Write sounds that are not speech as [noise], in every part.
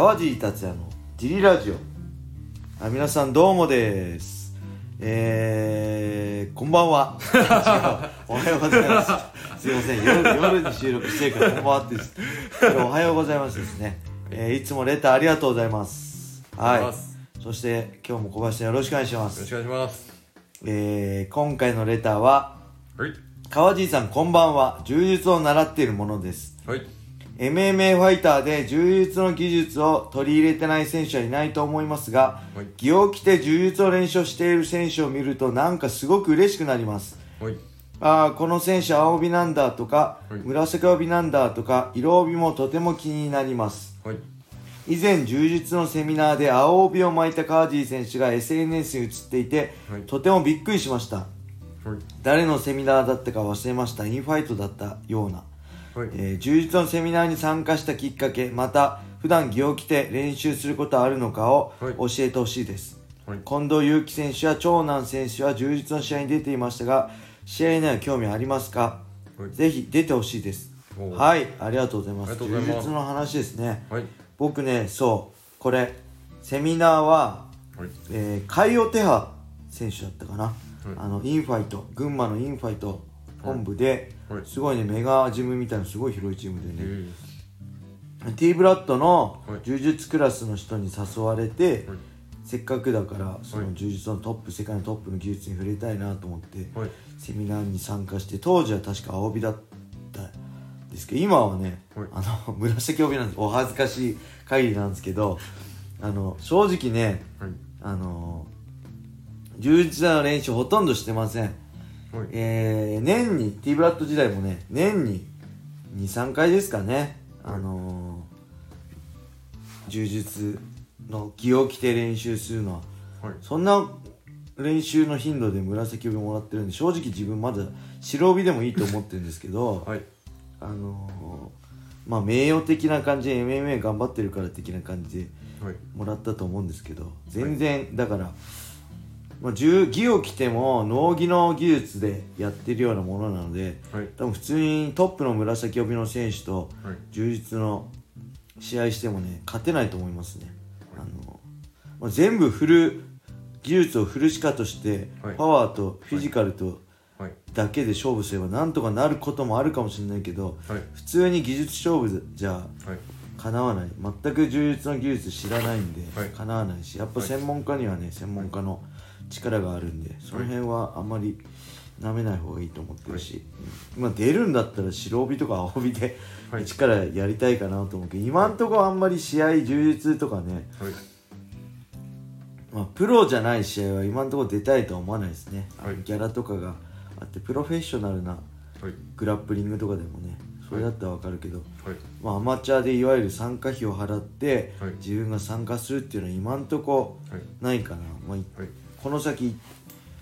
川尻達也のジリラジオ。あ皆さんどうもです。えー、こんばんは。[laughs] おはようございます。すいません。夜夜に収録してるからこんばんはって。おはようございますですね、えー、いつもレターありがとうございます。はい。そして今日も小林さんよろしくお願いします。よろしくお願いします。えー、今回のレターははい。川尻さんこんばんは。柔術を習っているものです。はい MMA ファイターで柔術の技術を取り入れてない選手はいないと思いますが、はい着を着て柔術を練習している選手を見るとなんかすごく嬉しくなります。はいああ、この選手青帯なんだとか、はい紫帯なんだとか、色帯もとても気になります。はい以前柔術のセミナーで青帯を巻いた川尻選手が SNS に映っていて、はいとてもびっくりしました。はい誰のセミナーだったか忘れました。インファイトだったような。はい。えー柔術のセミナーに参加したきっかけまた普段着を着て練習することあるのかをはい。教えてほしいです、はい。近藤祐樹選手や長男選手は柔術の試合に出ていましたが試合には興味ありますか、はい。ぜひ出てほしいです。はい。ありがとうございます。ありがとうございます。柔術の話ですね。はい。僕ねそう。これセミナーは、はい。えー、海洋手羽選手だったかな、い。あのインファイト群馬のインファイト本部で、はい。すごいねメガジムみたいなすごい広いチームでね、え T ブラッドのはい。柔術クラスの人に誘われて、はい。せっかくだからそはい。の柔術のトップ世界のトップの技術に触れたいなと思って、はい。セミナーに参加して当時は確か青帯だったんですけど今はね、はい。あの紫帯なんです。お恥ずかしい限りなんですけどあの正直ねはい。あの柔術の練習ほとんどしてませんはい。えー、年に T ブラッド時代もね年に23回ですかね。あのー、柔術の着を着て練習するのは。はい。そんな練習の頻度で紫帯もらってるんで正直自分まだ白帯でもいいと思ってるんですけど、[laughs] はい。あのー、まあ名誉的な感じで MMA 頑張ってるから的な感じではい。もらったと思うんですけど全然だから、まあ、銃技を着ても農技の技術でやってるようなものなのではい。多分普通にトップの紫帯の選手とはい。柔術の試合してもね勝てないと思いますね、あのまあ、全部振る技術を振るしかとして、はい。パワーとフィジカルとはい。だけで勝負すればなんとかなることもあるかもしれないけどはい。普通に技術勝負じゃはい。かなわない。全く柔術の技術知らないんで、はい。かなわないしやっぱ専門家にはね、専門家の力があるんでその辺はあんまりなめない方がいいと思ってるし、うんまあ出るんだったら白帯とか青帯ではい。力やりたいかなと思うけど今んところあんまり試合柔術とかね、はい。まあ、プロじゃない試合は今んところ出たいとは思わないですね、はい。ギャラとかがあってプロフェッショナルなはい。グラップリングとかでもねそれだったらわかるけど、はい。まあ、アマチュアでいわゆる参加費を払って、はい。自分が参加するっていうのは今んとこはい。ないかな、まあいはいこの先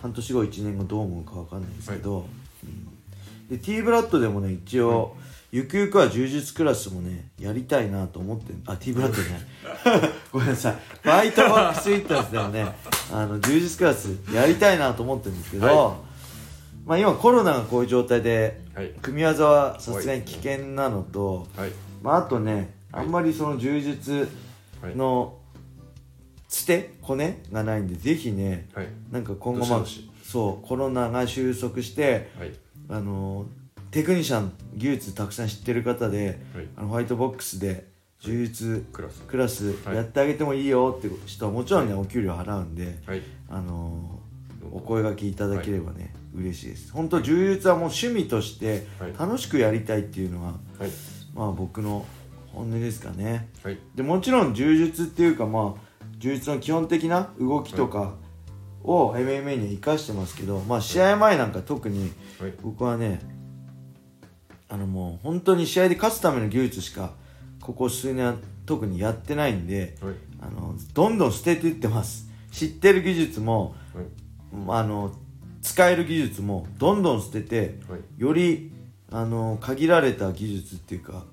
半年後1年後どう思うかわかんないですけど、うん、で T ブラッドでもね一応、ゆくゆくは柔術クラスもねやりたいなと思ってあ T ブラッドじゃない。[laughs] ごめんなさい。ファイトバックスイッターズでもね [laughs] あの柔術クラスやりたいなと思ってるんですけど、はまあ今コロナがこういう状態ではい。組み技はさすがに危険なのと、はい。まあ、あとね、はいあんまりその柔術はい。のつてコネがないんでぜひねはい。なんか今後まあどしどしそうコロナが収束してはい。あのテクニシャン技術たくさん知ってる方ではい。あのホワイトボックスで柔術クラス。やってあげてもいいよって人はもちろんねお給料払うんではい。あのお声掛けいただければね嬉しいです。本当柔術はもう趣味としてはい。楽しくやりたいっていうのがはい。まあ僕の本音ですかね。はい。でもちろん柔術っていうかまあ柔術の基本的な動きとかを MMA には生かしてますけどまあ試合前なんか特にはい。僕はねあのもう本当に試合で勝つための技術しかここ数年は特にやってないんではい。あのどんどん捨てていってます。知ってる技術もああの使える技術もどんどん捨ててはい。よりあの限られた技術っていうかはい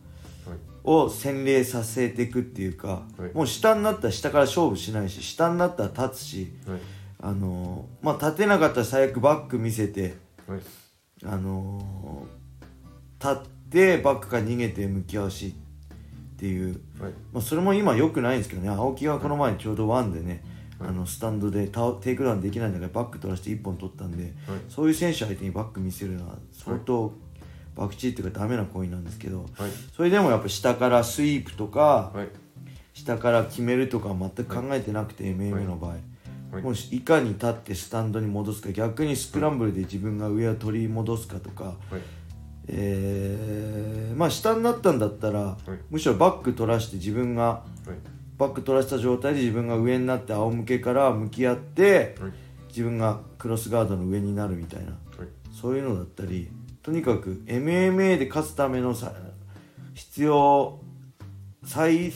を洗礼させていくっていうか、はい。もう下になったら下から勝負しないし下になったら立つしはい。あのまあ立てなかったら最悪バック見せてはい。あの立ってバックから逃げて向き合うしっていう、はい。まあ、それも今良くないんですけどね。青木がこの前ちょうど ONE でね、あのスタンドでテイクダウンできないんだからバック取らせて1本取ったんで、そういう選手相手にバック見せるのは相当バクチーっていうかダメな行為なんですけど、はい。それでもやっぱ下からスイープとか、はい。下から決めるとか全く考えてなくて、MMA の場合、はい。もういかに立ってスタンドに戻すか逆にスクランブルで自分が上を取り戻すかとか、はい。えーまあ下になったんだったら、い。むしろバック取らして自分がはい。バック取らせた状態で自分が上になって仰向けから向き合ってはい。自分がクロスガードの上になるみたいな。はい。そういうのだったりとにかく MMA で勝つためのさ必要最ん？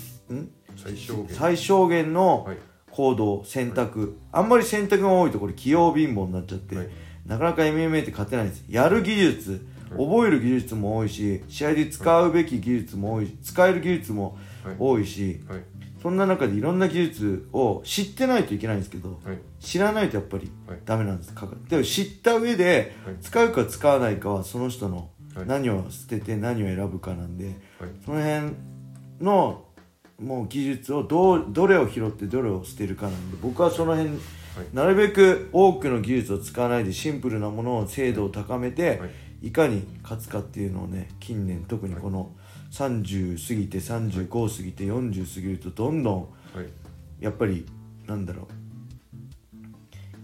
最小限。最小限のはい。行動選択、あんまり選択が多いとこれ器用貧乏になっちゃって、はいなかなか MMA って勝てないんです。やる技術覚える技術も多いし試合で使うべき技術も多い使える技術もはい。多いし、はい。そんな中でいろんな技術を知ってないといけないんですけど、はい。知らないとやっぱりはい。ダメなんです、かかでも知った上ではい。使うか使わないかはその人のはい。何を捨てて何を選ぶかなんで、はい。その辺のもう技術をどうどれを拾ってどれを捨てるかなんで僕はその辺、なるべく多くの技術を使わないでシンプルなものを精度を高めて、はい。い、かに勝つかっていうのをね近年特にこの30過ぎて35過ぎて40過ぎるとどんどんはい。やっぱりなんだろう。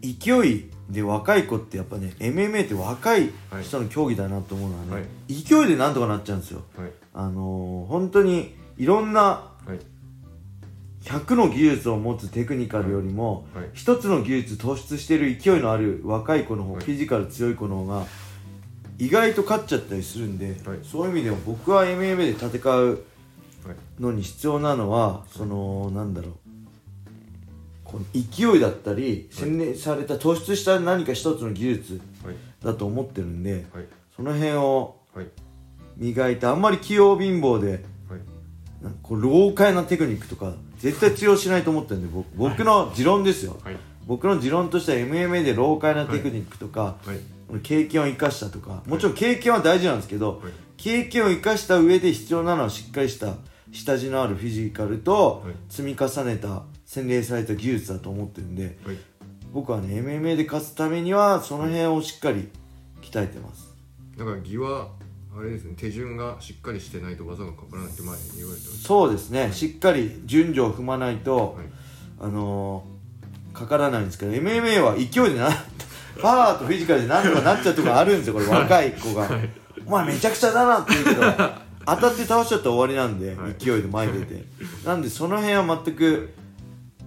勢いで若い子ってやっぱね MMA って若い。人の競技だなと思うのはね、はい。勢いでなんとかなっちゃうんですよ。はい。あのー本当にいろんなはい100の技術を持つテクニカルよりも、はい。一つの技術突出している勢いのある若い子の方、はい。フィジカル強い子の方が意外と勝っちゃったりするんで、はい。そういう意味でも僕は MMA で戦うはいのに必要なのはそのなんだろう。この勢いだったり洗練された突出した何か一つの技術はい。だと思ってるんではい。その辺をはい。磨いてあんまり器用貧乏でこう老快なテクニックとか絶対通用しないと思ってるんで僕僕の持論ですよ、はい。僕の持論としては MMA で老快なテクニックとか、はい。経験を生かしたとかもちろん経験は大事なんですけど、はい。経験を生かした上で必要なのはしっかりした下地のあるフィジカルとはい。積み重ねた洗練された技術だと思ってるんではい。僕はね MMA で勝つためにはその辺をしっかり鍛えてます。だからあれですね手順がしっかりしてないと技がかからないって前に言われてましそうですね、しっかり順序を踏まないと、たはい。あのーかからないんですけど MMA は勢いでな [laughs] パワーとフィジカルでなんとかなっちゃうとこあるんですよこれ若い子が、お前めちゃくちゃだなって言うけど [laughs] 当たって倒しちゃったら終わりなんで、はい。勢いで前に出て。なんでその辺は全く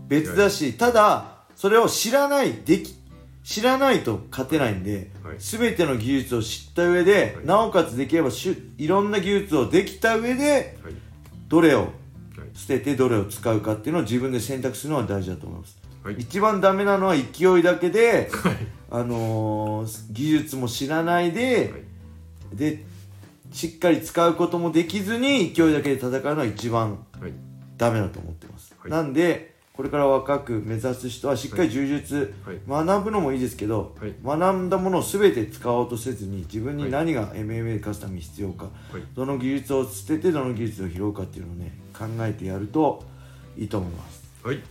別だしただそれを知らないでき知らないと勝てないんで、はい。全ての技術を知った上で、はい。なおかつできればしゅいろんな技術をできた上ではい。どれをはい。捨ててどれを使うかっていうのを自分で選択するのは大事だと思います、はい。一番ダメなのは勢いだけで、はい。あのー技術も知らないで、はい。でしっかり使うこともできずに勢いだけで戦うのは一番はい。ダメだと思ってます、はい。なんでこれから若く目指す人はしっかり柔術、はい。学ぶのもいいですけど、はい。学んだものを全て使おうとせずに自分に何が MMA で勝つために必要か、はい。どの技術を捨ててどの技術を拾うかっていうのをね考えてやるといいと思います。はい。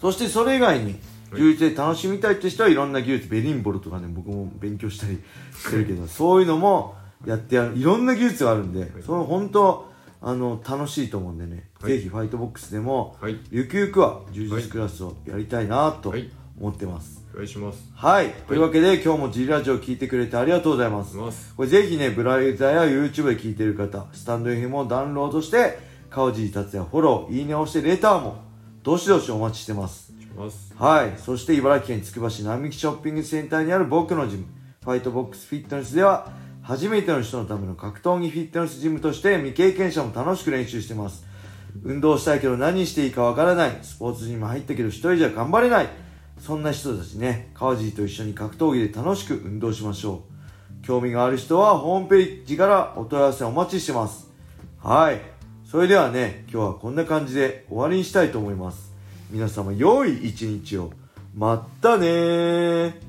そしてそれ以外にはい。充実で楽しみたいって人はいろんな技術ベリンボルとかね僕も勉強したりしてるけどそういうのもやってやるいろんな技術があるんで、その本当あの楽しいと思うんでね、はい。ぜひファイトボックスでも、はい。ゆくゆくは充実クラスをやりたいなとはい。思ってます。お願いします。はい、というわけで今日も G ラジオ聞いてくれてありがとうございます。ます。これぜひねブラウザや YouTube で聞いてる方スタンド FM をダウンロードして川尻達也フォローいいねを押してレターもどしどしお待ちしてます。します。はい。そして茨城県つくば市並木ショッピングセンターにある僕のジム、ファイトボックスフィットネスでは、初めての人のための格闘技フィットネスジムとして未経験者も楽しく練習してます。運動したいけど何していいかわからない。スポーツジム入ったけど一人じゃ頑張れない。そんな人たちね、川尻と一緒に格闘技で楽しく運動しましょう。興味がある人はホームページからお問い合わせお待ちしてます。はい。それではね、今日はこんな感じで終わりにしたいと思います。皆様良い一日を。まったねー。